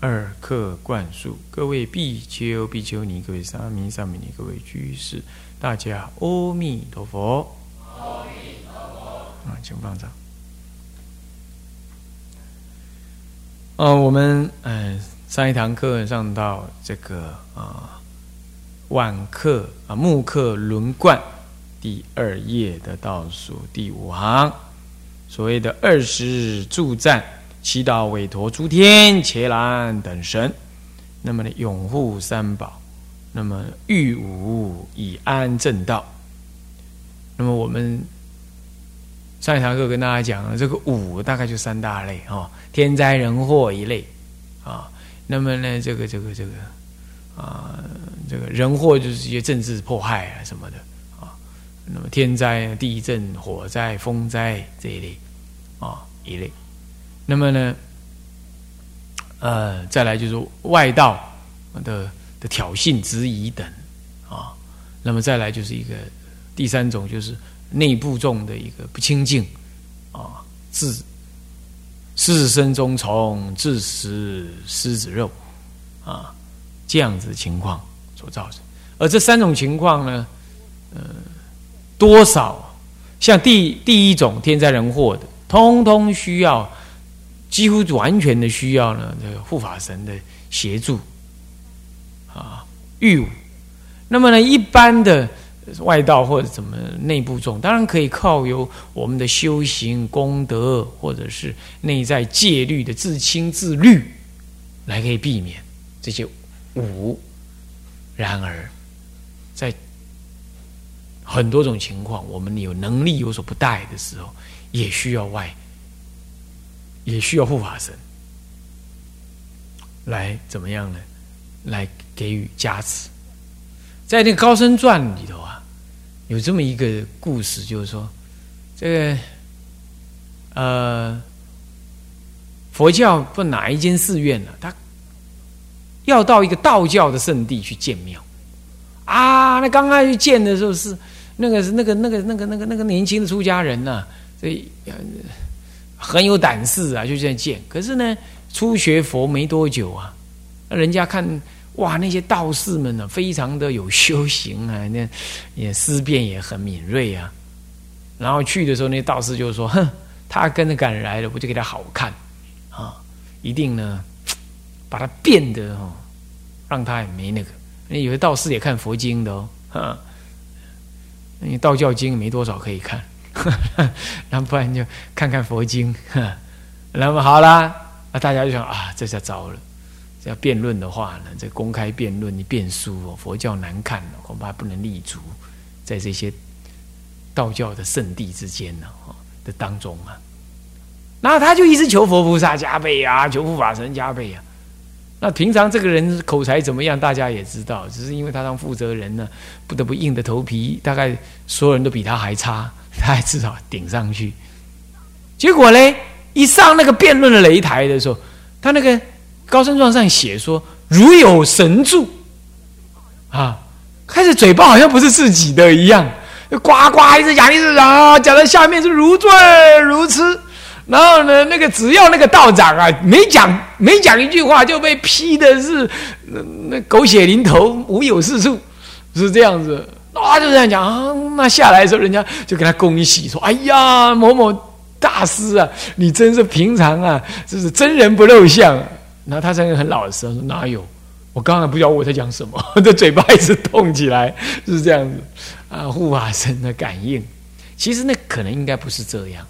二课灌输，各位比丘、比丘尼，各位沙弥、沙弥尼，各位居士，大家阿弥陀佛。阿弥陀佛。啊，请放掌。呃，我们嗯上一堂课上到这个啊晚课啊木课轮贯第二页的倒数第五行，所谓的二十助战，祈祷委托诸天伽蓝等神，那么呢拥护三宝，那么欲无以安正道，那么我们。上一堂课跟大家讲了，这个五大概就三大类哈，天灾人祸一类啊。那么呢，这个这个这个啊，这个人祸就是一些政治迫害啊什么的啊。那么天灾、地震、火灾、风灾这一类啊一类。那么呢，呃，再来就是外道的的挑衅、质疑等啊。那么再来就是一个第三种就是。内部众的一个不清净啊，自自身中虫，自食狮子肉啊，这样子的情况所造成。而这三种情况呢，呃，多少像第第一种天灾人祸的，通通需要几乎完全的需要呢，这个护法神的协助啊，御武那么呢，一般的。外道或者怎么内部重，当然可以靠由我们的修行功德，或者是内在戒律的自清自律，来可以避免这些武。然而，在很多种情况，我们有能力有所不带的时候，也需要外，也需要护法神来怎么样呢？来给予加持。在那个高僧传里头啊。有这么一个故事，就是说，这个呃，佛教不哪一间寺院呢？他要到一个道教的圣地去建庙啊。那刚开始建的时候是那个是那个那个那个那个那个年轻的出家人呐，所以很有胆识啊，就这样建。可是呢，初学佛没多久啊，那人家看。哇，那些道士们呢，非常的有修行啊，那也思辨也很敏锐啊。然后去的时候，那道士就说：“哼，他跟着赶来了，我就给他好看啊，一定呢，把他变得哦，让他也没那个。那有的道士也看佛经的哦，哈，那道教经没多少可以看，然后不然就看看佛经。那么好啦，那大家就想啊，这下糟了。”要辩论的话呢，这公开辩论你辩输哦，佛教难看恐怕不能立足在这些道教的圣地之间呢，的当中啊。那他就一直求佛菩萨加倍啊，求护法神加倍啊。那平常这个人口才怎么样，大家也知道，只是因为他当负责人呢，不得不硬着头皮，大概所有人都比他还差，他还至少顶上去。结果呢，一上那个辩论的擂台的时候，他那个。高僧状上写说：“如有神助，啊，开始嘴巴好像不是自己的一样，呱呱一直讲一直讲，讲到下面是如醉如痴。然后呢，那个只要那个道长啊，没讲没讲一句话，就被批的是那那狗血淋头，无有是处，是这样子。啊，就这样讲啊。那下来的时候，人家就给他恭喜说：‘哎呀，某某大师啊，你真是平常啊，就是真人不露相。’”然后他在很老实，说哪有？我刚才不知道我在讲什么，这嘴巴一直动起来，是这样子啊。护法神的感应，其实那可能应该不是这样，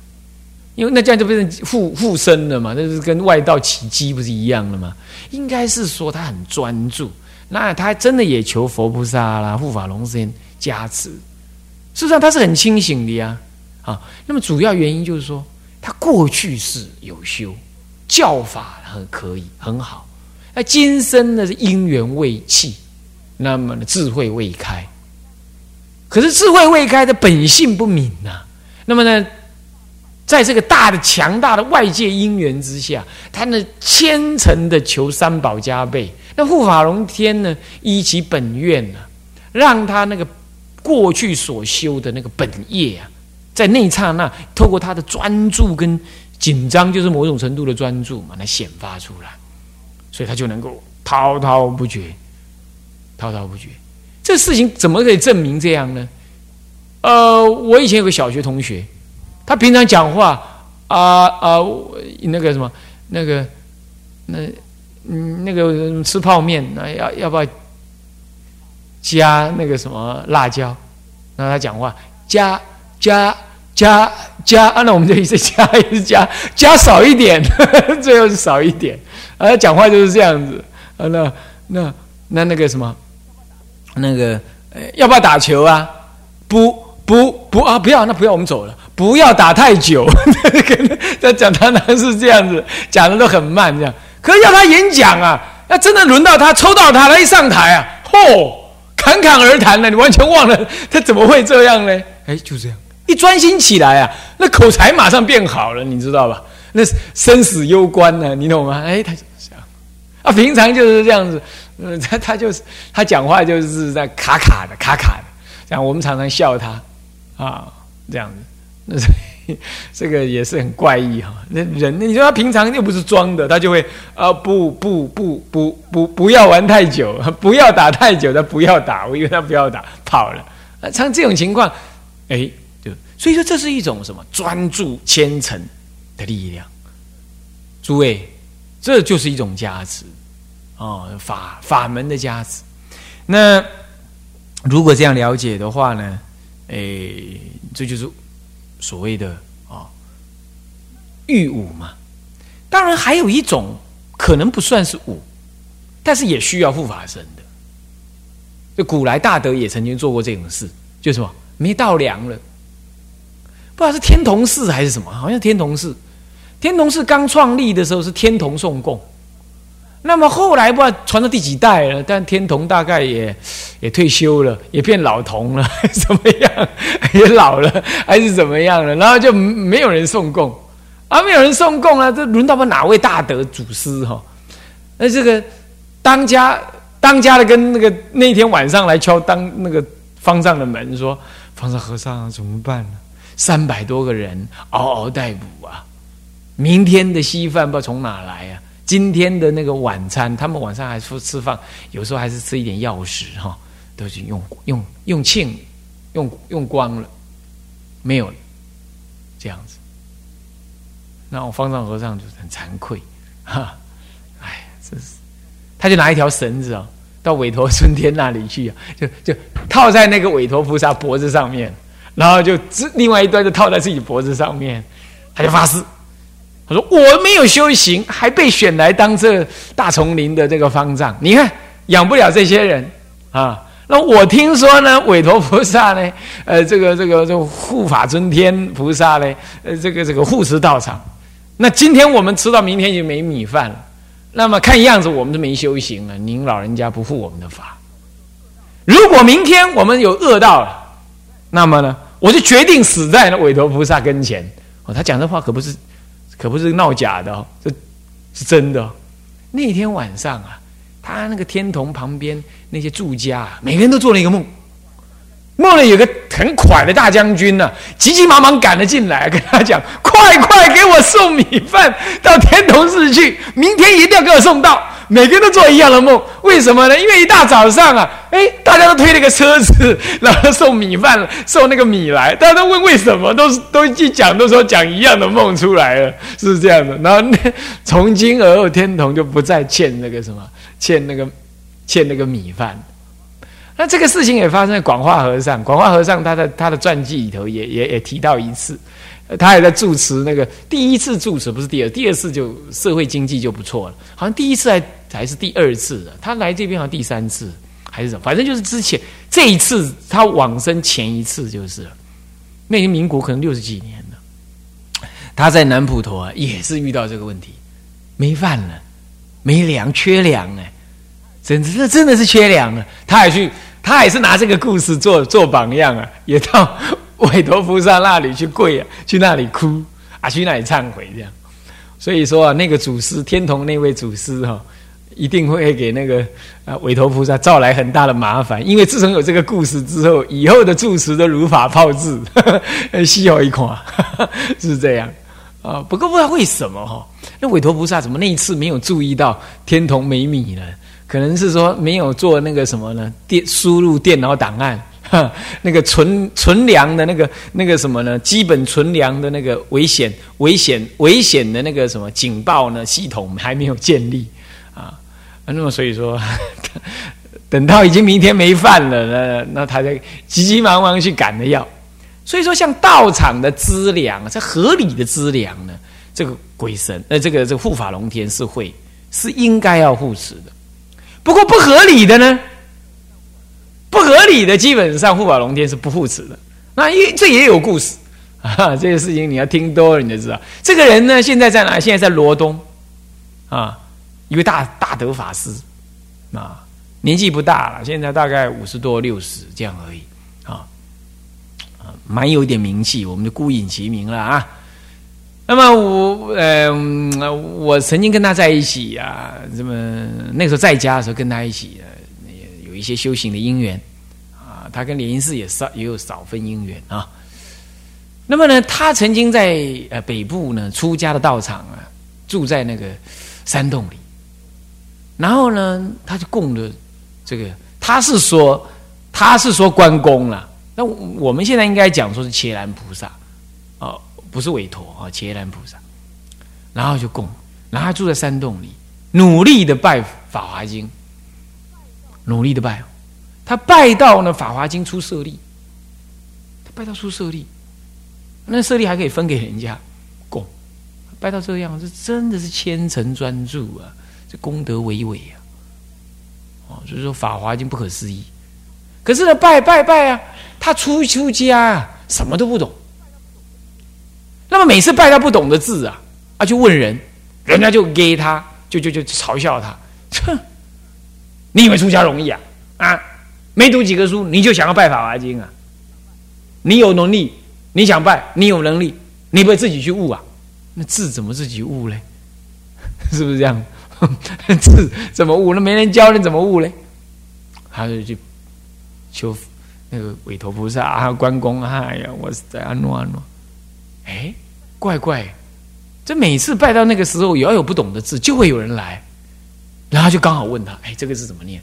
因为那这样就变成附附身了嘛，那是跟外道起机不是一样的吗？应该是说他很专注，那他真的也求佛菩萨啦、护法龙身加持。事实上他是很清醒的呀，啊，那么主要原因就是说他过去是有修。教法很可以很好，那今生呢是因缘未弃，那么呢智慧未开。可是智慧未开的本性不明呐，那么呢，在这个大的强大的外界因缘之下，他呢虔诚的求三宝加倍。那护法龙天呢依其本愿呢，让他那个过去所修的那个本业啊，在那一刹那透过他的专注跟紧张，就是某种程度的专注嘛，来显发出来，所以他就能够滔滔不绝，滔滔不绝。这事情怎么可以证明这样呢？呃，我以前有个小学同学，他平常讲话啊啊，那个什么，那个那嗯，那个吃泡面，那要要不要加那个什么辣椒？然后他讲话加加加加，啊，那我们就一直加一直加，加少一点，最后是少一点。啊，讲话就是这样子。啊，那那那那个什么？那个，要不要打球啊？不不不啊！不要，那不要，我们走了。不要打太久。在讲堂堂是这样子，讲的都很慢，这样。可是要他演讲啊，要真的轮到他抽到他，他一上台啊，嚯，侃侃而谈了，你完全忘了他怎么会这样呢？哎，就这样，一专心起来啊，那口才马上变好了，你知道吧？那生死攸关呢，你懂吗？哎，他这样啊，平常就是这样子。嗯，他他就是他讲话就是在卡卡的卡卡的，这样我们常常笑他啊，这样子，那 这个也是很怪异哈。那人，你说他平常又不是装的，他就会啊不不不不不不要玩太久，不要打太久，他不要打，我以为他不要打跑了。像这种情况，哎，就所以说这是一种什么专注虔诚的力量，诸位，这就是一种加持。哦，法法门的加持，那如果这样了解的话呢？哎，这就是所谓的啊御武嘛。当然还有一种可能不算是武，但是也需要护法神的。就古来大德也曾经做过这种事，就什么没到梁了，不知道是天童寺还是什么，好像天童寺。天童寺刚创立的时候是天童送供。那么后来不知道传到第几代了，但天童大概也也退休了，也变老童了，怎么样？也老了还是怎么样了？然后就没有人送供，啊，没有人送供啊，这轮到不哪位大德祖师哈？那这个当家当家的跟那个那天晚上来敲当那个方丈的门，说方丈和尚怎么办呢？三百多个人嗷嗷待哺啊，明天的稀饭不知道从哪来啊？今天的那个晚餐，他们晚上还吃吃饭，有时候还是吃一点药食哈，都是用用用罄，用用光了，没有了，这样子。那我方丈和尚就很惭愧，哈，哎，真是，他就拿一条绳子啊，到韦陀春天那里去啊，就就套在那个韦陀菩萨脖子上面，然后就另外一端就套在自己脖子上面，他就发誓。他说：“我没有修行，还被选来当这大丛林的这个方丈。你看养不了这些人啊。那我听说呢，韦陀菩萨呢，呃，这个这个这护法尊天菩萨呢，呃，这个这个护持道场。那今天我们吃到明天就没米饭了。那么看样子我们都没修行了。您老人家不护我们的法。如果明天我们有恶道了，那么呢，我就决定死在那韦陀菩萨跟前。哦，他讲的话可不是。”可不是闹假的，这是真的。那天晚上啊，他那个天童旁边那些住家，每个人都做了一个梦，梦里有个很快的大将军呢，急急忙忙赶了进来，跟他讲：“快快给我送米饭到天童寺去，明天一定要给我送到。”每个人都做一样的梦，为什么呢？因为一大早上啊，哎，大家都推了个车子，然后送米饭，送那个米来。大家都问为什么，都是都一讲，都说讲一样的梦出来了，是这样的。然后那从今而后，天童就不再欠那个什么，欠那个欠那个米饭。那这个事情也发生在广化和尚，广化和尚他的他的传记里头也也也提到一次。他还在住持那个第一次住持，不是第二，第二次就社会经济就不错了。好像第一次还还是第二次的，他来这边好像第三次还是什么，反正就是之前这一次他往生前一次就是，那些民国可能六十几年了。他在南普陀啊，也是遇到这个问题，没饭了，没粮，缺粮哎，真的真的是缺粮了。他还去，他还是拿这个故事做做榜样啊，也到韦陀菩萨那里去跪啊，去那里哭啊，去那里忏悔这样。所以说啊，那个祖师天童那位祖师哈。一定会给那个啊韦陀菩萨造来很大的麻烦，因为自从有这个故事之后，以后的住持都如法炮制，稀好一款，是这样啊。不过不知道为什么哈，那韦陀菩萨怎么那一次没有注意到天童没米呢？可能是说没有做那个什么呢？电输入电脑档案，那个存存粮的那个那个什么呢？基本存粮的那个危险危险危险的那个什么警报呢？系统还没有建立。那么所以说，等到已经明天没饭了，那那他就急急忙忙去赶的药。所以说，像道场的资粮，这合理的资粮呢，这个鬼神，呃，这个这个护法龙天是会是应该要护持的。不过不合理的呢，不合理的基本上护法龙天是不护持的。那因这也有故事啊，这个事情你要听多了你就知道。这个人呢，现在在哪？现在在罗东啊。一位大大德法师，啊，年纪不大了，现在大概五十多六十这样而已，啊，啊，蛮有点名气，我们就孤影其名了啊。那么我，呃，我曾经跟他在一起啊，这么那时候在家的时候跟他一起，有一些修行的因缘啊，他跟莲因寺也少也有少分因缘啊。那么呢，他曾经在呃北部呢出家的道场啊，住在那个山洞里。然后呢，他就供的这个，他是说，他是说关公了。那我们现在应该讲说是伽蓝菩萨，哦，不是韦陀啊，伽蓝菩萨。然后就供，然后他住在山洞里，努力的拜《法华经》，努力的拜，他拜到呢《法华经》出舍利，他拜到出舍利，那舍利还可以分给人家供，拜到这样，这真的是虔诚专注啊。这功德伟伟呀，哦，所以说《法华经》不可思议。可是呢，拜拜拜啊，他出出家啊，什么都不懂。那么每次拜他不懂的字啊，啊，就问人，人家就给他，就就就嘲笑他，哼，你以为出家容易啊？啊，没读几个书，你就想要拜《法华经》啊？你有能力，你想拜，你有能力，你不会自己去悟啊？那字怎么自己悟嘞？是不是这样？字怎么悟？那没人教你怎么悟嘞？他就去求那个韦陀菩萨啊、关公啊，哎呀，我是在安诺安诺。哎，怪怪，这每次拜到那个时候，也要有不懂的字，就会有人来，然后就刚好问他：哎，这个字怎么念？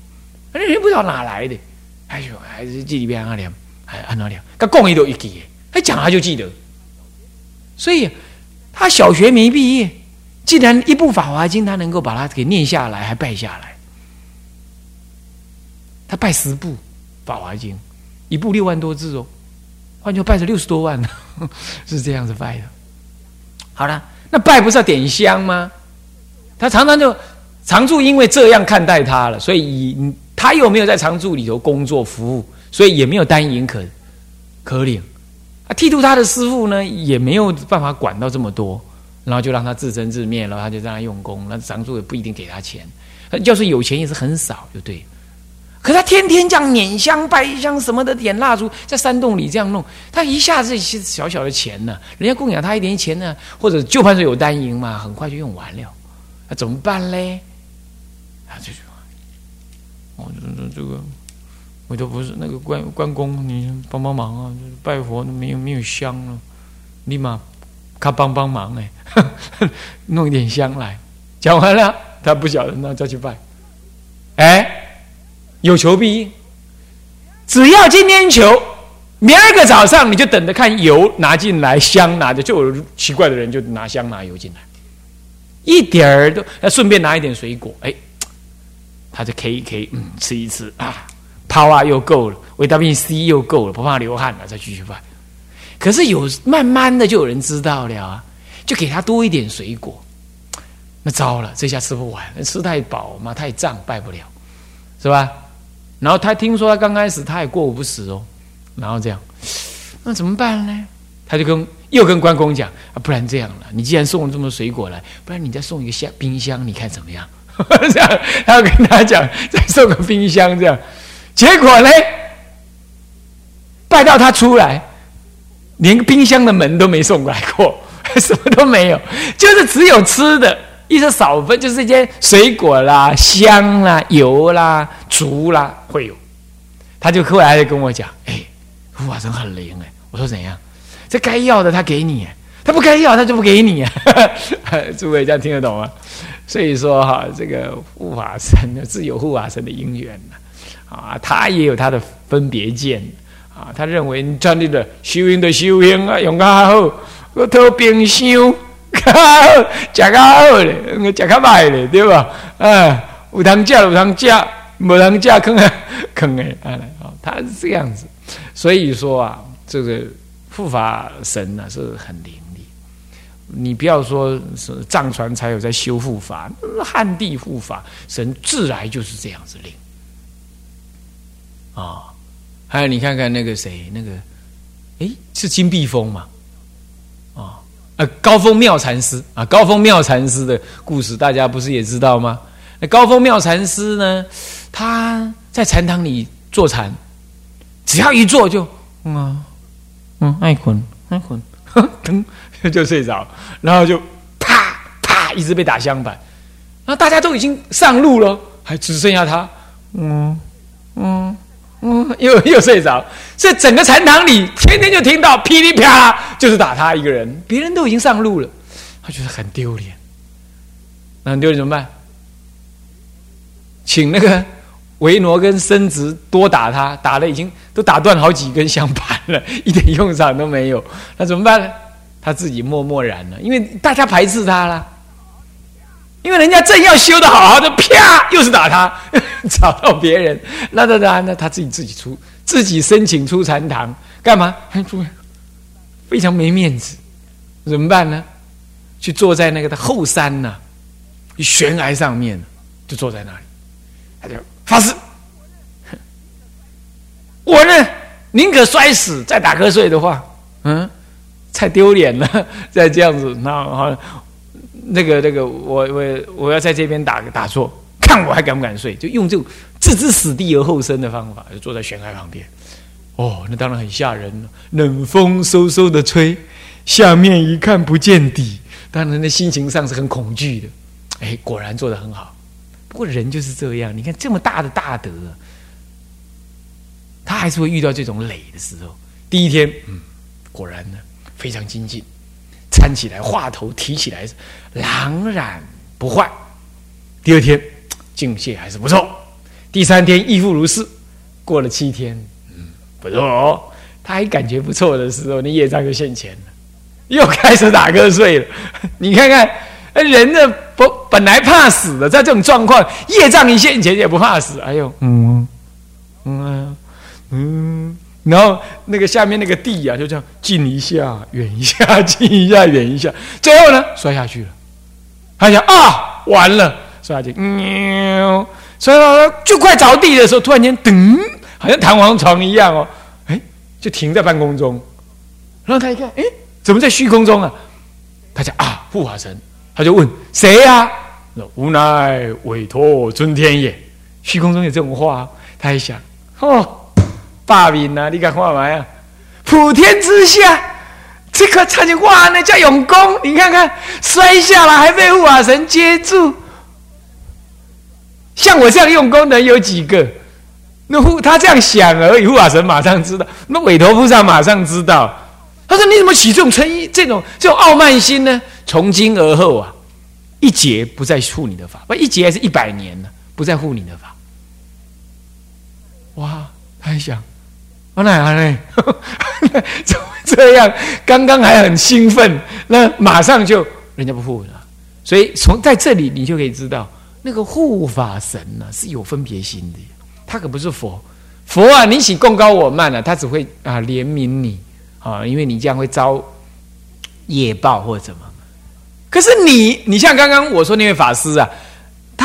那人不知道哪来的，哎呦，还是记里边阿良，还安那良，他讲一都一记，他讲他就记得。所以他小学没毕业。既然一部《法华经》，他能够把它给念下来，还拜下来，他拜十部《法华经》，一部六万多字哦，换句话拜了六十多万呢，是这样子拜的。好了，那拜不是要点香吗？他常常就常住，因为这样看待他了，所以他又没有在常住里头工作服务，所以也没有单银可可领。啊，剃度他的师傅呢，也没有办法管到这么多。然后就让他自生自灭了，他就让他用功，那长住也不一定给他钱，就是有钱也是很少，就对。可他天天这样捻香拜香什么的，点蜡烛，在山洞里这样弄，他一下子一些小小的钱呢，人家供养他一点钱呢，或者就怕是有单银嘛，很快就用完了，那怎么办嘞？啊，这句话，哦，这这个，我都不是那个关关公，你帮帮忙啊，拜佛没有没有香了，立马。他帮帮忙哎，弄一点香来，讲完了，他不晓得，那再去拜。哎，有求必应，只要今天求，明儿个早上你就等着看油拿进来，香拿着，就有奇怪的人就拿香拿油进来，一点儿都，顺便拿一点水果，哎，他就 K 一 K，嗯，吃一吃啊，power 又够了，维他命 C 又够了，不怕流汗了，再继续拜。可是有慢慢的就有人知道了啊，就给他多一点水果，那糟了，这下吃不完，吃太饱嘛，太胀，拜不了，是吧？然后他听说他刚开始他也过午不食哦，然后这样，那怎么办呢？他就跟又跟关公讲啊，不然这样了，你既然送了这么多水果来，不然你再送一个箱冰箱，你看怎么样？这样，他要跟他讲，再送个冰箱这样。结果呢，拜到他出来，连个冰箱的门都没送过来过，什么都没有，就是只有吃的，一些少分，就是一些水果啦、香啦、油啦、竹啦会有。他就后来就跟我讲，哎，护法神很灵哎。我说怎样？这该要的他给你，他不该要他就不给你啊。诸位这样听得懂吗？所以说哈，这个护法神自有护法神的因缘啊，他也有他的分别见啊。他认为你站立的修行的修行啊，用较好，我偷冰箱，较好，食较好咧，食较歹咧，对吧？啊，有通食有通食，无通食坑啊 坑诶，啊，他是这样子。所以说啊，这个护法神呢是很灵力。你不要说是藏传才有在修护法，汉地护法神自来就是这样子灵啊。还有你看看那个谁，那个哎是金碧峰嘛？啊呃高峰妙禅师啊，高峰妙禅师的故事大家不是也知道吗？那高峰妙禅师呢，他在禅堂里坐禅。只要一坐就，嗯，嗯，爱困爱困，噔就睡着，然后就啪啪一直被打香板，那大家都已经上路了，还只剩下他，嗯嗯嗯，又 又睡着，所以整个禅堂里天天就听到噼里啪啦，就是打他一个人，别人都已经上路了，他觉得很丢脸，那很丢脸怎么办？请那个。维罗跟孙子多打他，打的已经都打断好几根香板了，一点用场都没有。那怎么办呢？他自己默默然了，因为大家排斥他了。因为人家正要修的好好的，啪，又是打他，找到别人。那那那那他自己自己出，自己申请出禅堂干嘛？非常没面子，怎么办呢？去坐在那个的后山呢，悬崖上面，就坐在那里，他就。发誓，我呢宁可摔死，再打瞌睡的话，嗯，太丢脸了。再这样子，那好，那个那个，我我我要在这边打打坐，看我还敢不敢睡？就用这种置之死地而后生的方法，就坐在悬崖旁边。哦，那当然很吓人了，冷风嗖嗖的吹，下面一看不见底，当然那心情上是很恐惧的。哎，果然做的很好。不过人就是这样，你看这么大的大德，他还是会遇到这种累的时候。第一天，嗯，果然呢非常精进，搀起来，话头提起来，朗然不坏。第二天，境界还是不错。第三天亦复如是。过了七天，嗯，不错哦。他还感觉不错的时候，那业障就现前了，又开始打瞌睡了。你看看。人呢不本来怕死的，在这种状况，业障一现前也不怕死。哎呦，嗯嗯嗯，然后那个下面那个地呀，就这样近一下，远一下，近一下，远一下，最后呢摔下去了。他想啊，完了，摔下去，喵，摔到就快着地的时候，突然间噔，好像弹簧床一样哦，哎，就停在半空中。然后他一看，哎，怎么在虚空中啊？他讲啊，护法神。他就问谁呀？无奈委托尊天也。虚空中有这种话，他一想，哦，罢免啊！你敢干嘛呀？普天之下，这个差劲哇！那叫永功，你看看摔下来还被护法神接住。像我这样用功的有几个？那护他这样想而已，护法神马上知道。那委托菩萨马上知道。他说：“你怎么起这种嗔意、这种这种傲慢心呢？”从今而后啊，一劫不再护你的法，不一劫还是一百年呢？不再护你的法。哇，他还想，我哪样呢？怎么 这样？刚刚还很兴奋，那马上就人家不护了。所以从在这里你就可以知道，那个护法神呢是有分别心的，他可不是佛。佛啊，你起功高我慢了，他只会啊怜悯你啊，因为你这样会遭业报或者怎么。可是你，你像刚刚我说那位法师啊，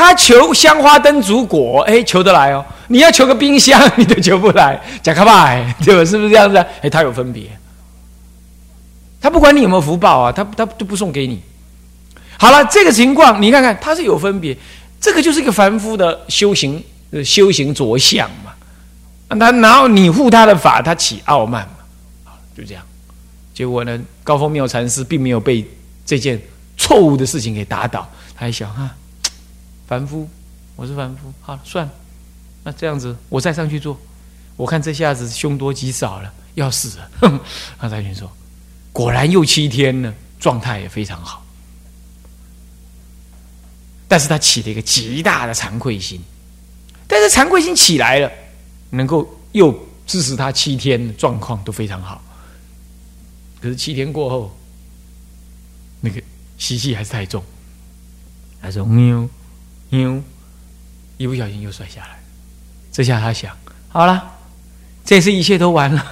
他求香花灯烛果，哎，求得来哦。你要求个冰箱，你都求不来，假卡拜，对吧？是不是这样子？啊哎，他有分别，他不管你有没有福报啊，他他就不送给你。好了，这个情况你看看，他是有分别。这个就是一个凡夫的修行，修行着相嘛。他然后你护他的法，他起傲慢嘛，就这样。结果呢，高峰妙禅师并没有被这件错误的事情给打倒，他还想啊，凡夫，我是凡夫，好算了，那这样子我再上去做，我看这下子凶多吉少了，要死了。他才去说，果然又七天呢，状态也非常好。但是他起了一个极大的惭愧心，但是惭愧心起来了，能够又支持他七天的状况都非常好。可是七天过后，那个习气还是太重，他说喵喵，一不小心又摔下来。这下他想，好了，这次一切都完了，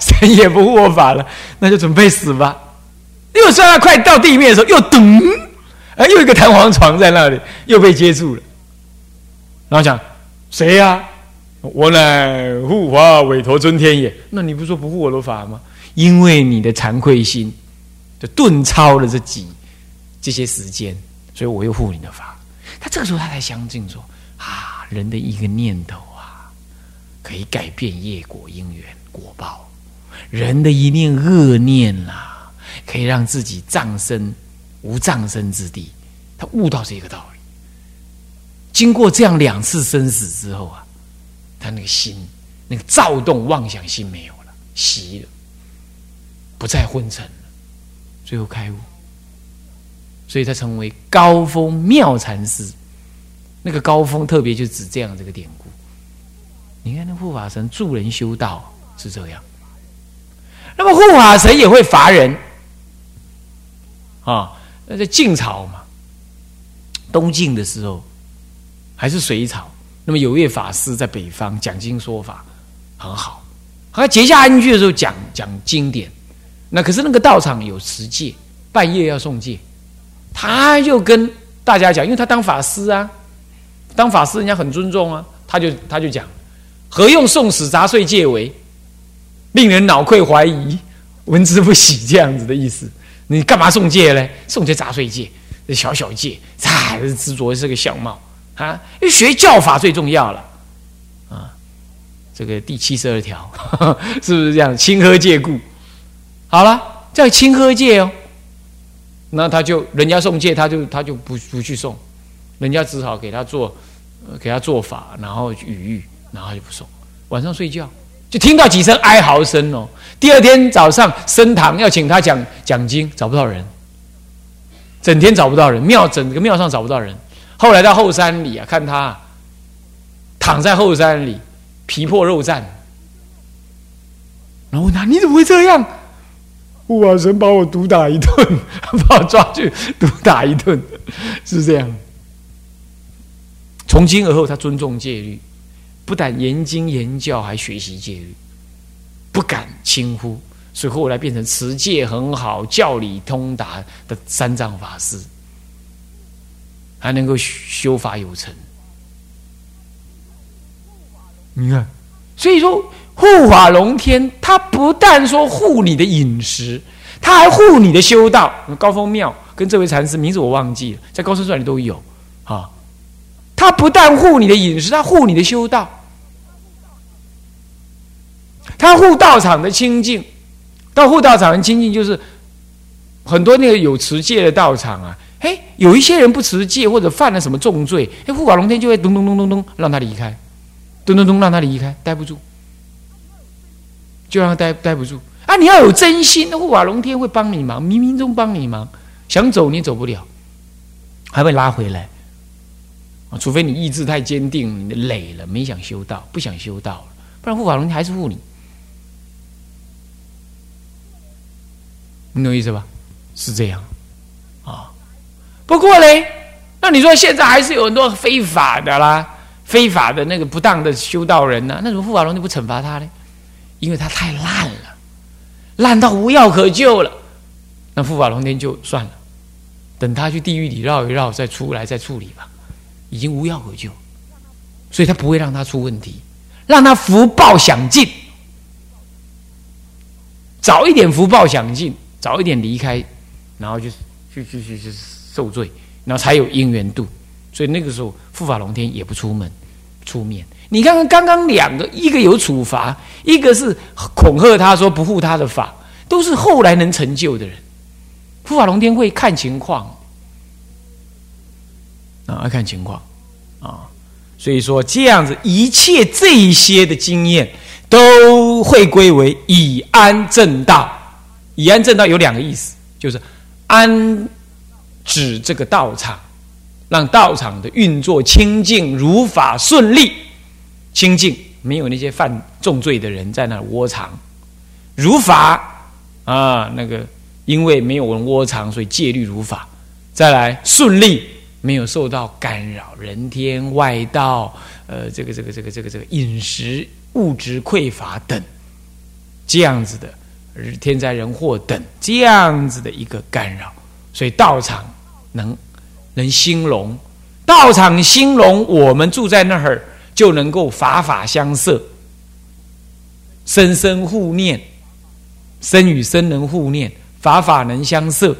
神也不护我法了，那就准备死吧。又摔到快到地面的时候，又咚。啊，又一个弹簧床在那里，又被接住了。然后讲谁呀？我乃护法韦陀尊天也。那你不说不护我的法吗？因为你的惭愧心，就顿超了这几这些时间，所以我又护你的法。他这个时候他才相信说啊，人的一个念头啊，可以改变业果因缘果报。人的一念恶念啦，可以让自己葬身。无葬身之地，他悟到这个道理。经过这样两次生死之后啊，他那个心，那个躁动妄想心没有了，熄了，不再昏沉了，最后开悟。所以他成为高峰妙禅师。那个高峰特别就指这样这个典故。你看那护法神助人修道是这样，那么护法神也会罚人啊。那在晋朝嘛，东晋的时候还是隋朝，那么有位法师在北方讲经说法很好，他结下安居的时候讲讲经典，那可是那个道场有持戒，半夜要送戒，他就跟大家讲，因为他当法师啊，当法师人家很尊重啊，他就他就讲，何用送死杂碎戒为，令人脑溃怀疑，闻之不喜这样子的意思。你干嘛送戒呢？送这杂碎戒，这小小戒，才是执着这个相貌啊！因为学教法最重要了啊！这个第七十二条 是不是这样？清喝戒故，好了，叫清喝戒哦。那他就人家送戒，他就他就不不去送，人家只好给他做给他做法，然后语喻，然后就不送。晚上睡觉。就听到几声哀嚎声哦。第二天早上升堂要请他讲讲经，找不到人，整天找不到人，庙整个庙上找不到人。后来到后山里啊，看他躺在后山里，皮破肉绽。然后问他：“你怎么会这样？”护法神把我毒打一顿，把我抓去毒打一顿，是这样。从今而后，他尊重戒律。不但研经研教，还学习戒律，不敢轻忽，所以后来变成持戒很好、教理通达的三藏法师，还能够修法有成。你看，所以说护法龙天，他不但说护你的饮食，他还护你的修道。高峰庙跟这位禅师名字我忘记了，在高僧传里都有啊。他不但护你的饮食，他护你的修道。他护道场的清净，到护道场的清净，就是很多那个有持戒的道场啊，嘿，有一些人不持戒或者犯了什么重罪，哎，护法龙天就会咚咚咚咚咚让他离开，咚咚咚让他离开，待不住，就让他待待不住啊！你要有真心，护法龙天会帮你忙，冥冥中帮你忙，想走你走不了，还会拉回来啊！除非你意志太坚定，你累了，没想修道，不想修道，不然护法龙天还是护你。你懂意思吧？是这样，啊，不过嘞，那你说现在还是有很多非法的啦，非法的那个不当的修道人呢？那怎么护法龙就不惩罚他呢？因为他太烂了，烂到无药可救了。那护法龙天就算了，等他去地狱里绕一绕，再出来再处理吧。已经无药可救，所以他不会让他出问题，让他福报享尽，早一点福报享尽。早一点离开，然后就去去去去受罪，然后才有因缘度。所以那个时候，护法龙天也不出门出面。你看看刚刚两个，一个有处罚，一个是恐吓他说不护他的法，都是后来能成就的人。护法龙天会看情况啊，看情况啊。所以说这样子，一切这一些的经验都会归为以安正道。以安正道有两个意思，就是安指这个道场，让道场的运作清净如法顺利。清净，没有那些犯重罪的人在那窝藏，如法啊，那个因为没有人窝藏，所以戒律如法。再来顺利，没有受到干扰，人天外道，呃，这个这个这个这个这个饮食物质匮乏等，这样子的天灾人祸等这样子的一个干扰，所以道场能能兴隆，道场兴隆，我们住在那儿。就能够法法相摄，生生互念，生与生能互念，法法能相摄，